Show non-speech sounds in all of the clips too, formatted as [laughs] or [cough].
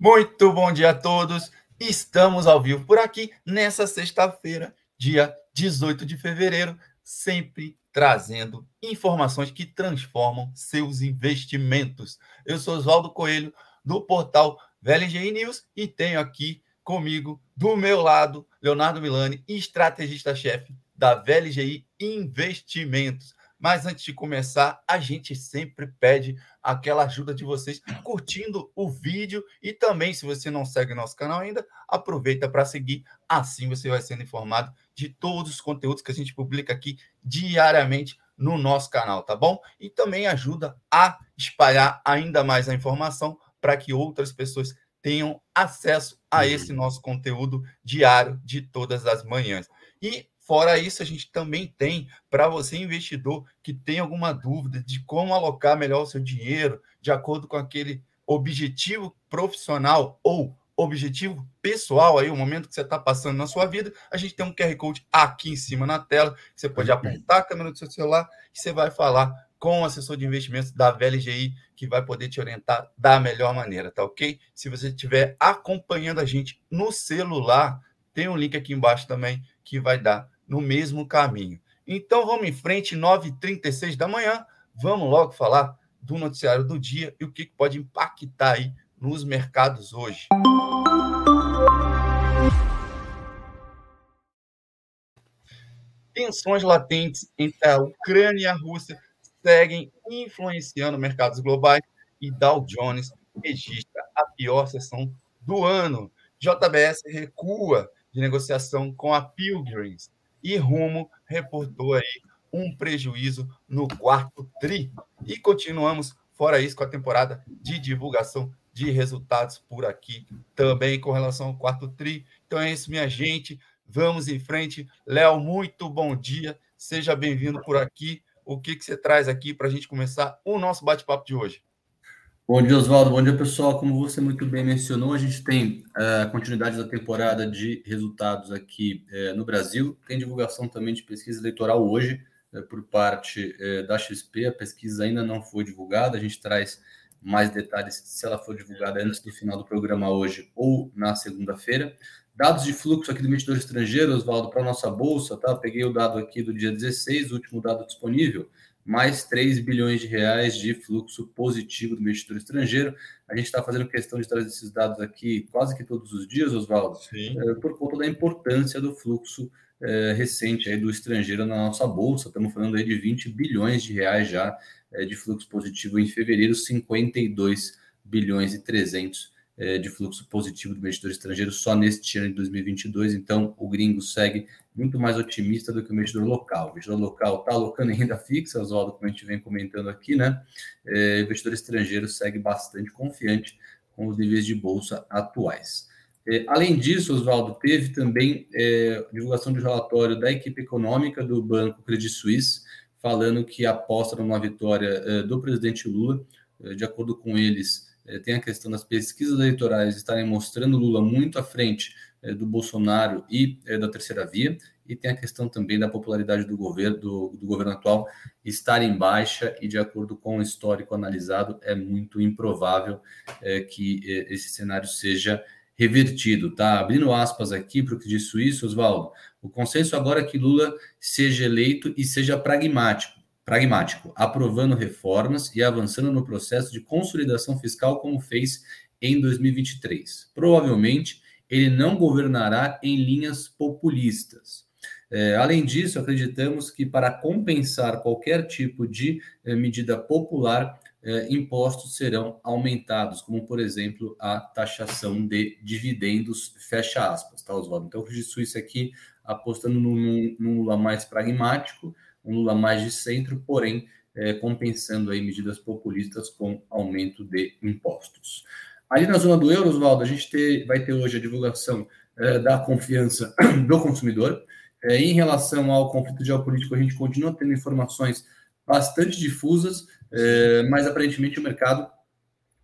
Muito bom dia a todos. Estamos ao vivo por aqui nessa sexta-feira, dia 18 de fevereiro, sempre trazendo informações que transformam seus investimentos. Eu sou Oswaldo Coelho, do portal VLGI News, e tenho aqui comigo, do meu lado, Leonardo Milani, estrategista-chefe da VLGI Investimentos. Mas antes de começar, a gente sempre pede aquela ajuda de vocês curtindo o vídeo e também, se você não segue nosso canal ainda, aproveita para seguir. Assim você vai sendo informado de todos os conteúdos que a gente publica aqui diariamente no nosso canal, tá bom? E também ajuda a espalhar ainda mais a informação para que outras pessoas tenham acesso a esse nosso conteúdo diário de todas as manhãs. E Fora isso, a gente também tem para você, investidor, que tem alguma dúvida de como alocar melhor o seu dinheiro, de acordo com aquele objetivo profissional ou objetivo pessoal, aí o momento que você está passando na sua vida, a gente tem um QR Code aqui em cima na tela, você pode apontar a câmera do seu celular e você vai falar com o assessor de investimentos da VLGI, que vai poder te orientar da melhor maneira, tá ok? Se você estiver acompanhando a gente no celular, tem um link aqui embaixo também que vai dar no mesmo caminho. Então vamos em frente, 9h36 da manhã, vamos logo falar do noticiário do dia e o que pode impactar aí nos mercados hoje. Tensões latentes entre a Ucrânia e a Rússia seguem influenciando mercados globais e Dow Jones registra a pior sessão do ano. JBS recua de negociação com a Pilgrims e Rumo reportou aí um prejuízo no quarto tri. E continuamos, fora isso, com a temporada de divulgação de resultados por aqui, também com relação ao quarto tri. Então é isso, minha gente. Vamos em frente. Léo, muito bom dia. Seja bem-vindo por aqui. O que, que você traz aqui para a gente começar o nosso bate-papo de hoje? Bom dia, Oswaldo. Bom dia, pessoal. Como você muito bem mencionou, a gente tem eh, a continuidade da temporada de resultados aqui uh, no Brasil. Tem divulgação também de pesquisa eleitoral hoje uh, por parte da XP. A pesquisa ainda não foi divulgada. A gente traz mais detalhes se ela for divulgada antes do final do programa hoje ou na segunda-feira. Dados de fluxo aqui do investidor estrangeiro, Oswaldo, para a nossa bolsa, tá? Peguei o dado aqui do dia 16, o último dado disponível mais 3 bilhões de reais de fluxo positivo do investidor estrangeiro. A gente está fazendo questão de trazer esses dados aqui quase que todos os dias, Oswaldo, é, por conta da importância do fluxo é, recente aí do estrangeiro na nossa bolsa. Estamos falando aí de 20 bilhões de reais já é, de fluxo positivo em fevereiro, 52 bilhões e 300 é, de fluxo positivo do investidor estrangeiro só neste ano de 2022. Então, o gringo segue muito mais otimista do que o investidor local. O investidor local está alocando em renda fixa, Oswaldo, como a gente vem comentando aqui, né? É, o investidor estrangeiro segue bastante confiante com os níveis de bolsa atuais. É, além disso, Oswaldo, teve também é, divulgação de relatório da equipe econômica do Banco Credit Suisse, falando que aposta numa vitória é, do presidente Lula. É, de acordo com eles, é, tem a questão das pesquisas eleitorais estarem mostrando Lula muito à frente é, do Bolsonaro e é, da terceira via, e tem a questão também da popularidade do governo, do, do, governo atual estar em baixa, e de acordo com o histórico analisado, é muito improvável é, que é, esse cenário seja revertido. Tá abrindo aspas aqui para o que disse isso, Oswaldo. O consenso agora é que Lula seja eleito e seja pragmático pragmático, aprovando reformas e avançando no processo de consolidação fiscal como fez em 2023. Provavelmente, ele não governará em linhas populistas. É, além disso, acreditamos que para compensar qualquer tipo de é, medida popular, é, impostos serão aumentados, como por exemplo a taxação de dividendos, fecha aspas, tá, Oswaldo? Então, o Credit Suisse aqui apostando num, num Lula mais pragmático, um Lula mais de centro, porém é, compensando aí medidas populistas com aumento de impostos. Ali na zona do euro, Oswaldo, a gente ter, vai ter hoje a divulgação é, da confiança [clears throat] do consumidor. É, em relação ao conflito geopolítico, a gente continua tendo informações bastante difusas, é, mas aparentemente o mercado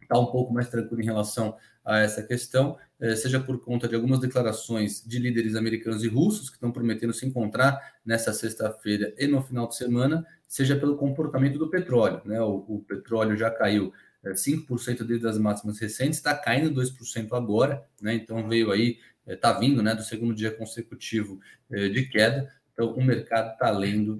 está um pouco mais tranquilo em relação a essa questão, seja por conta de algumas declarações de líderes americanos e russos que estão prometendo se encontrar nessa sexta-feira e no final de semana, seja pelo comportamento do petróleo. Né? O, o petróleo já caiu 5% é, desde as máximas recentes, está caindo 2% agora, né? Então veio aí, está é, vindo né, do segundo dia consecutivo é, de queda. Então o mercado está lendo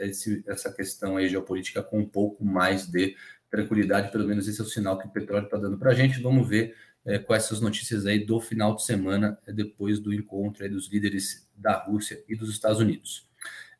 esse, essa questão aí geopolítica com um pouco mais de tranquilidade, pelo menos esse é o sinal que o petróleo está dando para a gente. Vamos ver com essas notícias aí do final de semana, depois do encontro dos líderes da Rússia e dos Estados Unidos.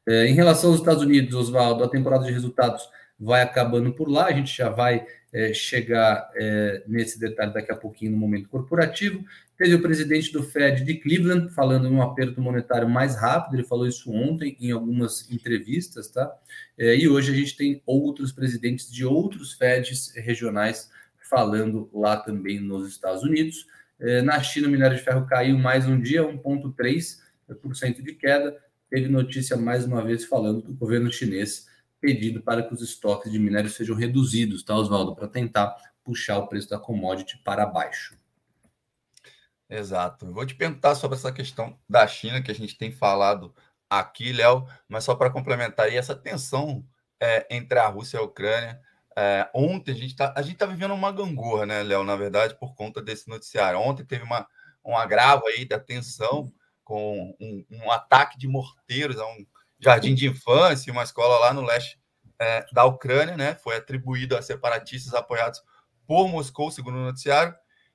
em relação aos Estados Unidos, Oswaldo, a temporada de resultados vai acabando por lá. A gente já vai é, chegar é, nesse detalhe daqui a pouquinho no momento corporativo. Teve o presidente do Fed de Cleveland falando em um aperto monetário mais rápido, ele falou isso ontem em algumas entrevistas, tá? É, e hoje a gente tem outros presidentes de outros Feds regionais falando lá também nos Estados Unidos. É, na China, o minério de ferro caiu mais um dia, 1,3% de queda. Teve notícia mais uma vez falando do governo chinês pedido para que os estoques de minério sejam reduzidos, tá, Oswaldo? Para tentar puxar o preço da commodity para baixo. Exato. Eu vou te perguntar sobre essa questão da China que a gente tem falado aqui, Léo, mas só para complementar aí essa tensão é, entre a Rússia e a Ucrânia. É, ontem a gente está tá vivendo uma gangorra, né, Léo, na verdade, por conta desse noticiário. Ontem teve uma, um agravo aí da tensão com um, um ataque de morteiros a um jardim de infância, uma escola lá no leste é, da Ucrânia, né? Foi atribuído a separatistas apoiados por Moscou, segundo o noticiário.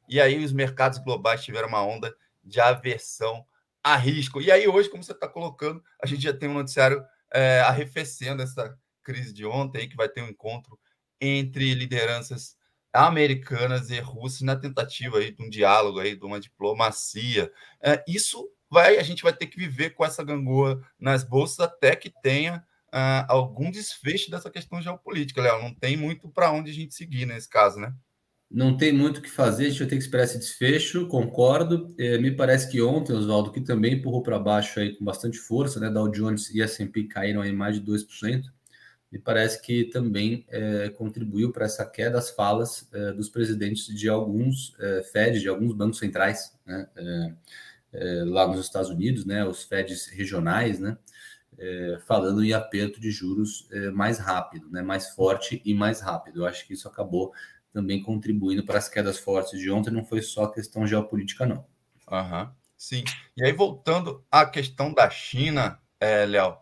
E aí os mercados globais tiveram uma onda de aversão a risco. E aí hoje, como você está colocando, a gente já tem um noticiário é, arrefecendo essa crise de ontem, que vai ter um encontro entre lideranças americanas e russas na tentativa aí de um diálogo aí, de uma diplomacia. É, isso vai a gente vai ter que viver com essa gangorra nas bolsas até que tenha uh, algum desfecho dessa questão geopolítica, Léo. Não tem muito para onde a gente seguir nesse caso, né? Não tem muito o que fazer, a gente vai ter que esperar esse desfecho, concordo. É, me parece que ontem, Oswaldo, que também empurrou para baixo aí com bastante força, né? Dow Jones e S&P caíram aí mais de 2%. Me parece que também é, contribuiu para essa queda as falas é, dos presidentes de alguns é, Fed, de alguns bancos centrais, né? É, é, lá nos Estados Unidos, né, os Feds regionais, né, é, falando em aperto de juros mais rápido, né, mais forte e mais rápido. Eu acho que isso acabou também contribuindo para as quedas fortes de ontem, não foi só questão geopolítica, não. Uhum, sim. E aí, voltando à questão da China, é, Léo,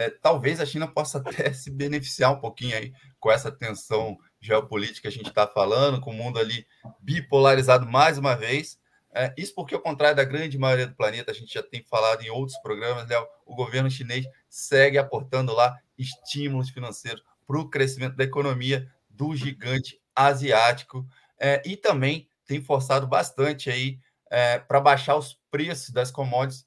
é, talvez a China possa [laughs] até se beneficiar um pouquinho aí com essa tensão geopolítica que a gente está falando, com o mundo ali bipolarizado mais uma vez, é, isso porque, ao contrário da grande maioria do planeta, a gente já tem falado em outros programas, Léo, o governo chinês segue aportando lá estímulos financeiros para o crescimento da economia do gigante asiático. É, e também tem forçado bastante aí é, para baixar os preços das commodities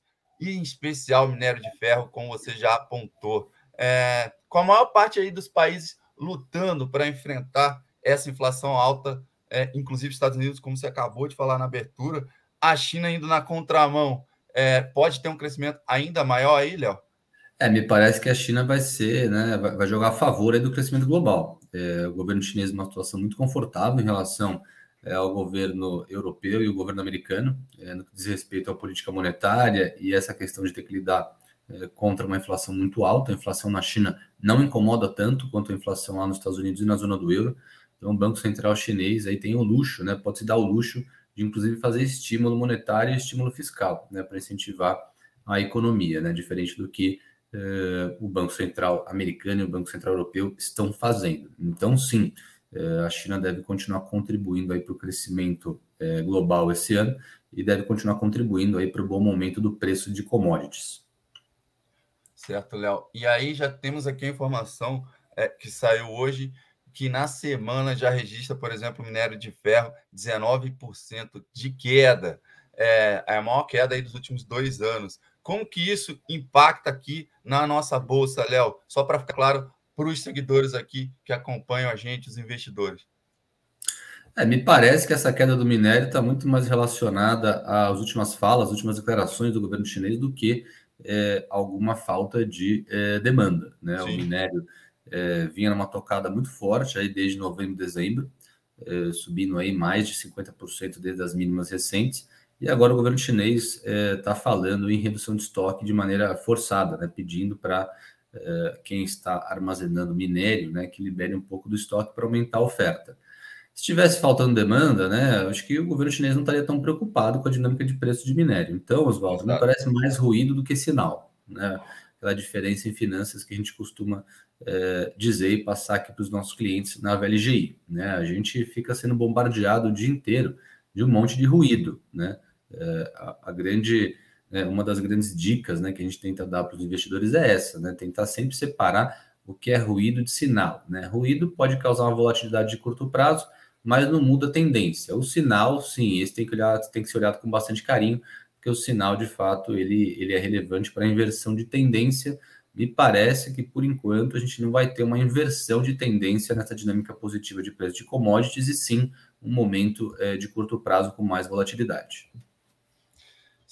e em especial minério de ferro, como você já apontou. É, com a maior parte aí dos países lutando para enfrentar essa inflação alta é, inclusive Estados Unidos, como você acabou de falar na abertura, a China indo na contramão, é, pode ter um crescimento ainda maior aí, Léo? É, me parece que a China vai ser, né, vai jogar a favor do crescimento global. É, o governo chinês uma situação muito confortável em relação é, ao governo europeu e o governo americano, é, no que diz respeito à política monetária e essa questão de ter que lidar é, contra uma inflação muito alta. A inflação na China não incomoda tanto quanto a inflação lá nos Estados Unidos e na zona do euro. Então, o Banco Central chinês aí tem o luxo, né? Pode se dar o luxo de, inclusive, fazer estímulo monetário e estímulo fiscal, né? Para incentivar a economia, né? Diferente do que uh, o Banco Central americano e o Banco Central europeu estão fazendo. Então, sim, a China deve continuar contribuindo para o crescimento uh, global esse ano e deve continuar contribuindo para o bom momento do preço de commodities. Certo, Léo. E aí já temos aqui a informação é, que saiu hoje que na semana já registra, por exemplo, minério de ferro, 19% de queda. É, é a maior queda aí dos últimos dois anos. Como que isso impacta aqui na nossa bolsa, Léo? Só para ficar claro para os seguidores aqui que acompanham a gente, os investidores. É, me parece que essa queda do minério está muito mais relacionada às últimas falas, às últimas declarações do governo chinês do que é, alguma falta de é, demanda. Né? O minério é, vinha numa tocada muito forte aí desde novembro, dezembro, é, subindo aí mais de 50% desde as mínimas recentes. E agora o governo chinês está é, falando em redução de estoque de maneira forçada, né, pedindo para quem está armazenando minério né, que libere um pouco do estoque para aumentar a oferta. Se tivesse faltando demanda, né, acho que o governo chinês não estaria tão preocupado com a dinâmica de preço de minério. Então, Oswaldo, me parece mais ruído do que sinal, né? Aquela diferença em finanças que a gente costuma é, dizer e passar aqui para os nossos clientes na VLGI, né? A gente fica sendo bombardeado o dia inteiro de um monte de ruído, né? É, a, a, grande, né, uma das grandes dicas, né, que a gente tenta dar para os investidores é essa, né? Tentar sempre separar o que é ruído de sinal, né? Ruído pode causar uma volatilidade de curto prazo, mas não muda a tendência. O sinal, sim, esse tem que, olhar, tem que ser olhado com bastante carinho, porque o sinal, de fato, ele, ele é relevante para a inversão de tendência. Me parece que, por enquanto, a gente não vai ter uma inversão de tendência nessa dinâmica positiva de preço de commodities, e sim um momento é, de curto prazo com mais volatilidade.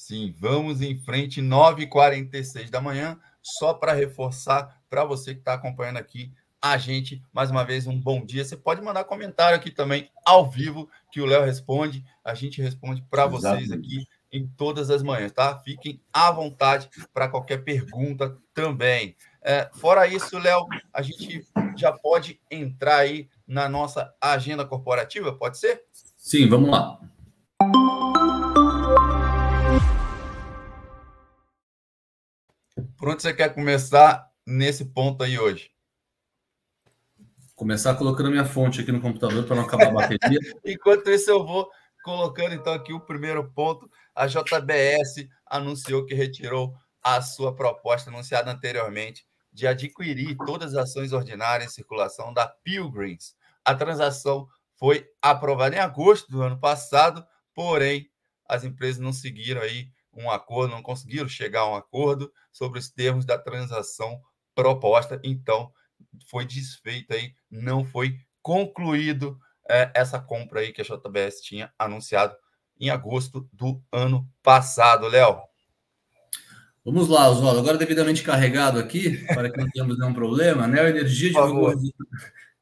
Sim, vamos em frente, 9h46 da manhã, só para reforçar para você que está acompanhando aqui a gente. Mais uma vez, um bom dia. Você pode mandar comentário aqui também, ao vivo, que o Léo responde. A gente responde para vocês aqui em todas as manhãs, tá? Fiquem à vontade para qualquer pergunta também. É, fora isso, Léo, a gente já pode entrar aí na nossa agenda corporativa, pode ser? Sim, vamos lá. Por onde você quer começar nesse ponto aí hoje? Começar colocando minha fonte aqui no computador para não acabar a bateria. [laughs] Enquanto isso, eu vou colocando então aqui o primeiro ponto. A JBS anunciou que retirou a sua proposta anunciada anteriormente de adquirir todas as ações ordinárias em circulação da Pilgrims. A transação foi aprovada em agosto do ano passado, porém as empresas não seguiram aí um acordo, não conseguiram chegar a um acordo sobre os termos da transação proposta. Então, foi desfeito aí, não foi concluído é, essa compra aí que a JBS tinha anunciado em agosto do ano passado, Léo. Vamos lá, Oswaldo. Agora devidamente carregado aqui, para que não tenhamos nenhum problema, Neo Energia divulgou,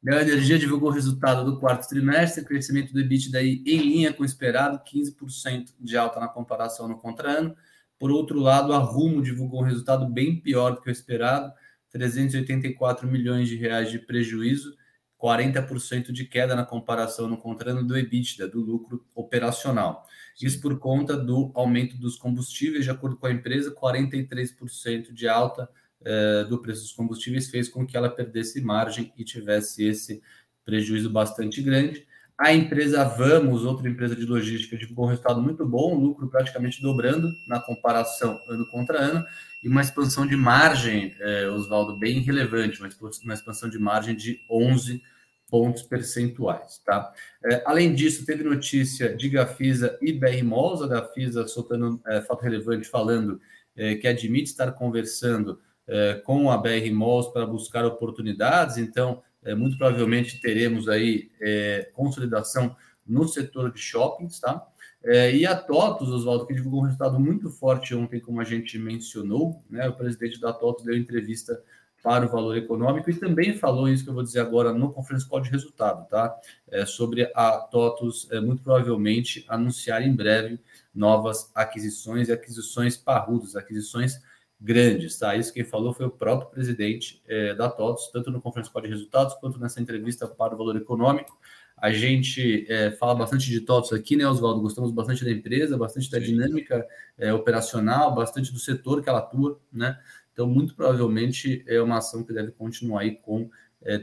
Neo Energia divulgou o resultado do quarto trimestre, crescimento do EBITDA em linha com o esperado, 15% de alta na comparação no contra-ano. Por outro lado, a Rumo divulgou um resultado bem pior do que o esperado, 384 milhões de reais de prejuízo, 40% de queda na comparação no contrato do EBITDA, do lucro operacional. Isso por conta do aumento dos combustíveis, de acordo com a empresa, 43% de alta eh, do preço dos combustíveis fez com que ela perdesse margem e tivesse esse prejuízo bastante grande. A empresa Vamos, outra empresa de logística, divulgou um resultado muito bom, lucro praticamente dobrando na comparação ano contra ano, e uma expansão de margem, é, Oswaldo, bem relevante, uma expansão de margem de 11 pontos percentuais. Tá? É, além disso, teve notícia de Gafisa e BR Malls, a Gafisa soltando é, fato relevante, falando é, que admite estar conversando é, com a BR Malls para buscar oportunidades, então é, muito provavelmente teremos aí é, consolidação no setor de shoppings, tá? É, e a TOTUS, Oswaldo, que divulgou um resultado muito forte ontem, como a gente mencionou, né? O presidente da TOTUS deu entrevista para o valor econômico e também falou isso que eu vou dizer agora no Conference Call de resultado, tá? É, sobre a TOTUS, é, muito provavelmente anunciar em breve novas aquisições e aquisições parrudas, aquisições grandes, tá? Isso quem falou foi o próprio presidente é, da TOTUS, tanto no Conference Call de Resultados quanto nessa entrevista para o Valor Econômico. A gente é, fala bastante de TOTUS aqui, né, Oswaldo? Gostamos bastante da empresa, bastante da dinâmica é, operacional, bastante do setor que ela atua, né? Então, muito provavelmente é uma ação que deve continuar aí com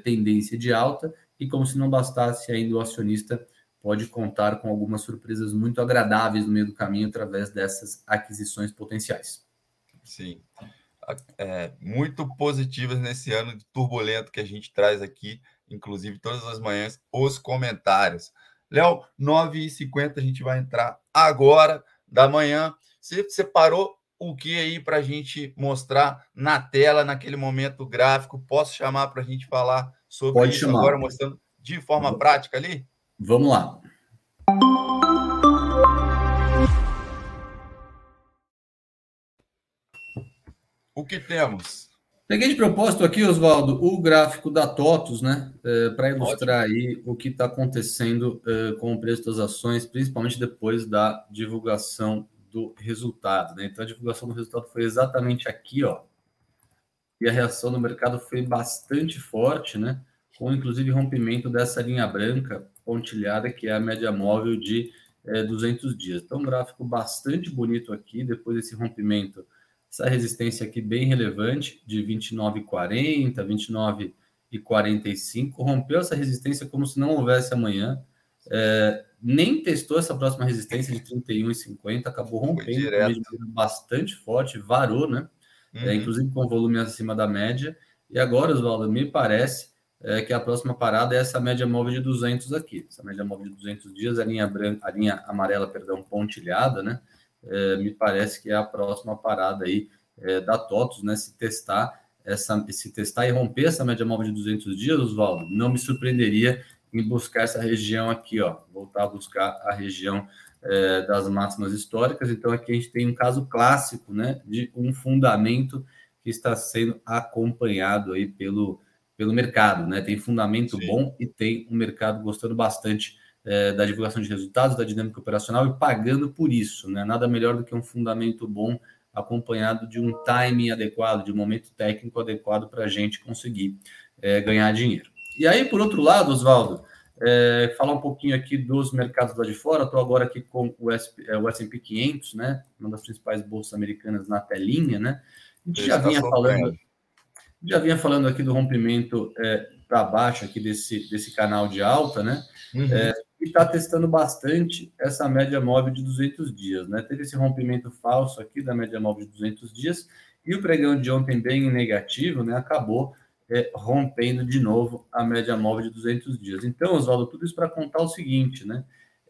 tendência de alta e como se não bastasse ainda o acionista pode contar com algumas surpresas muito agradáveis no meio do caminho através dessas aquisições potenciais. Sim. É, muito positivas nesse ano turbulento que a gente traz aqui, inclusive todas as manhãs, os comentários. Léo, 9h50 a gente vai entrar agora da manhã. Você separou o que aí para a gente mostrar na tela, naquele momento gráfico? Posso chamar para a gente falar sobre Pode isso chamar. agora, mostrando de forma prática ali? Vamos lá. O que temos? Peguei de propósito aqui, Oswaldo, o gráfico da TOTUS, né, é, para ilustrar Ótimo. aí o que está acontecendo é, com o preço das ações, principalmente depois da divulgação do resultado, né? Então a divulgação do resultado foi exatamente aqui, ó, e a reação do mercado foi bastante forte, né? Com inclusive rompimento dessa linha branca pontilhada, que é a média móvel de é, 200 dias. Então, um gráfico bastante bonito aqui, depois desse rompimento, essa resistência aqui bem relevante, de 29,40, 29,45, rompeu essa resistência como se não houvesse amanhã, é, nem testou essa próxima resistência de 31,50, acabou rompendo bastante forte, varou, né? É, uhum. É, inclusive com volume acima da média. E agora, Oswaldo, me parece é, que a próxima parada é essa média móvel de 200 aqui. Essa média móvel de 200 dias, a linha, branca, a linha amarela, perdão, pontilhada, né? É, me parece que é a próxima parada aí é, da TOTUS, né? Se testar essa, se testar e romper essa média móvel de 200 dias, Oswaldo, não me surpreenderia em buscar essa região aqui, ó, voltar a buscar a região é, das máximas históricas. Então, aqui a gente tem um caso clássico, né, de um fundamento que está sendo acompanhado aí pelo, pelo mercado, né? Tem fundamento Sim. bom e tem um mercado gostando bastante é, da divulgação de resultados, da dinâmica operacional e pagando por isso, né? Nada melhor do que um fundamento bom acompanhado de um timing adequado, de um momento técnico adequado para a gente conseguir é, ganhar dinheiro. E aí, por outro lado, Oswaldo, é, falar um pouquinho aqui dos mercados lá de fora. Estou agora aqui com o, SP, é, o S&P 500, né? Uma das principais bolsas americanas na telinha, né? A gente já vinha falando, já vinha falando aqui do rompimento é, para baixo aqui desse, desse canal de alta, né? Uhum. É, está testando bastante essa média móvel de 200 dias, né? Teve esse rompimento falso aqui da média móvel de 200 dias e o pregão de ontem bem negativo, né? Acabou é, rompendo de novo a média móvel de 200 dias. Então, Oswaldo, tudo isso para contar o seguinte, né?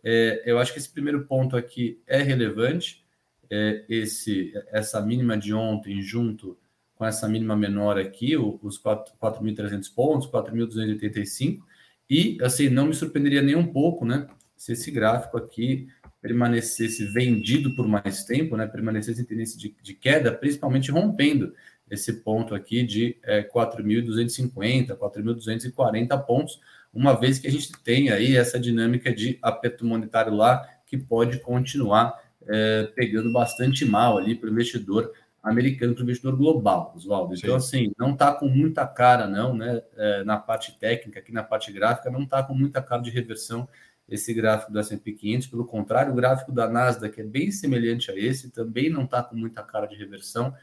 É, eu acho que esse primeiro ponto aqui é relevante, é, esse, essa mínima de ontem junto com essa mínima menor aqui, os 4.300 pontos, 4.285, e assim, não me surpreenderia nem um pouco, né? Se esse gráfico aqui permanecesse vendido por mais tempo, né? Permanecesse em tendência de, de queda, principalmente rompendo esse ponto aqui de é, 4.250, 4.240 pontos, uma vez que a gente tem aí essa dinâmica de aperto monetário lá que pode continuar é, pegando bastante mal ali para o investidor americano, para o investidor global, Oswaldo. Então, assim, não está com muita cara, não, né? É, na parte técnica, aqui na parte gráfica, não está com muita cara de reversão esse gráfico do S&P 500. Pelo contrário, o gráfico da Nasdaq é bem semelhante a esse, também não está com muita cara de reversão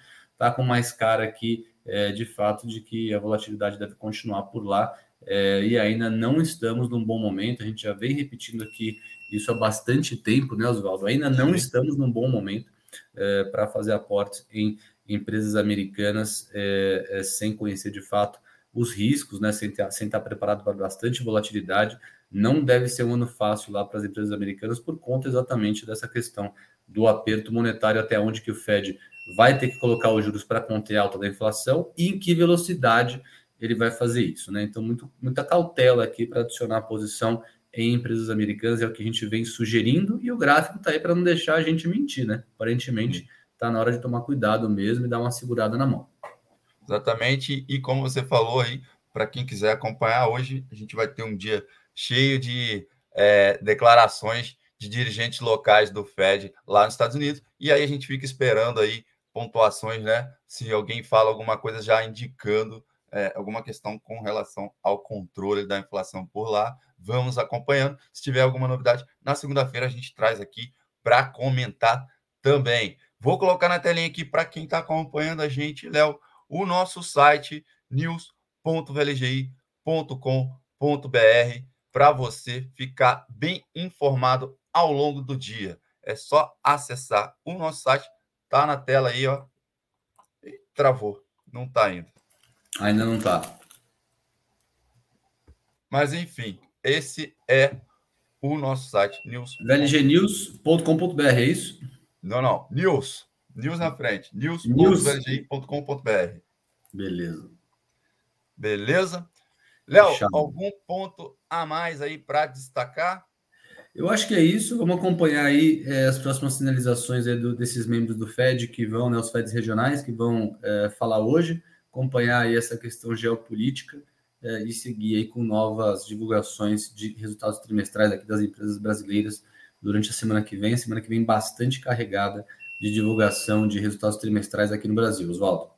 está com mais cara aqui, é, de fato, de que a volatilidade deve continuar por lá. É, e ainda não estamos num bom momento. A gente já vem repetindo aqui isso há bastante tempo, né, Oswaldo? Ainda não Sim. estamos num bom momento é, para fazer aportes em empresas americanas é, sem conhecer de fato os riscos, né, sem, ter, sem estar preparado para bastante volatilidade. Não deve ser um ano fácil lá para as empresas americanas por conta exatamente dessa questão do aperto monetário até onde que o Fed vai ter que colocar os juros para conter a alta da inflação e em que velocidade ele vai fazer isso, né? Então, muito, muita cautela aqui para adicionar a posição em empresas americanas é o que a gente vem sugerindo e o gráfico está aí para não deixar a gente mentir, né? Aparentemente está na hora de tomar cuidado mesmo e dar uma segurada na mão. Exatamente, e como você falou aí, para quem quiser acompanhar hoje, a gente vai ter um dia cheio de é, declarações de dirigentes locais do Fed lá nos Estados Unidos, e aí a gente fica esperando aí pontuações, né? Se alguém fala alguma coisa já indicando é, alguma questão com relação ao controle da inflação por lá, vamos acompanhando. Se tiver alguma novidade, na segunda-feira a gente traz aqui para comentar também. Vou colocar na telinha aqui para quem está acompanhando a gente, Léo, o nosso site news.vlgi.com.br para você ficar bem informado ao longo do dia. É só acessar o nosso site Tá na tela aí, ó. E travou. Não tá indo. Ainda não tá. Mas enfim, esse é o nosso site, news. vlgnews.com.br, é isso? Não, não. News. News na frente. news.vlgi.com.br. Beleza. Beleza? Léo, algum ponto a mais aí para destacar? Eu acho que é isso. Vamos acompanhar aí é, as próximas sinalizações do, desses membros do FED que vão, né, os FEDs regionais que vão é, falar hoje, acompanhar essa questão geopolítica é, e seguir aí com novas divulgações de resultados trimestrais aqui das empresas brasileiras durante a semana que vem. A semana que vem bastante carregada de divulgação de resultados trimestrais aqui no Brasil. Oswaldo.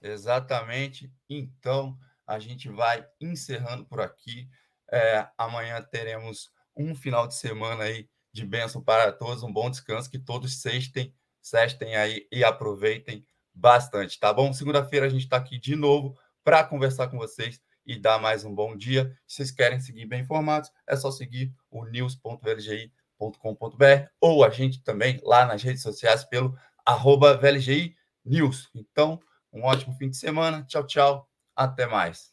Exatamente. Então, a gente vai encerrando por aqui. É, amanhã teremos um final de semana aí de bênção para todos, um bom descanso, que todos sextem, sextem aí e aproveitem bastante, tá bom? Segunda-feira a gente está aqui de novo para conversar com vocês e dar mais um bom dia. Se vocês querem seguir bem informados, é só seguir o news.vlgi.com.br ou a gente também lá nas redes sociais pelo arroba VLGI News. Então, um ótimo fim de semana. Tchau, tchau. Até mais.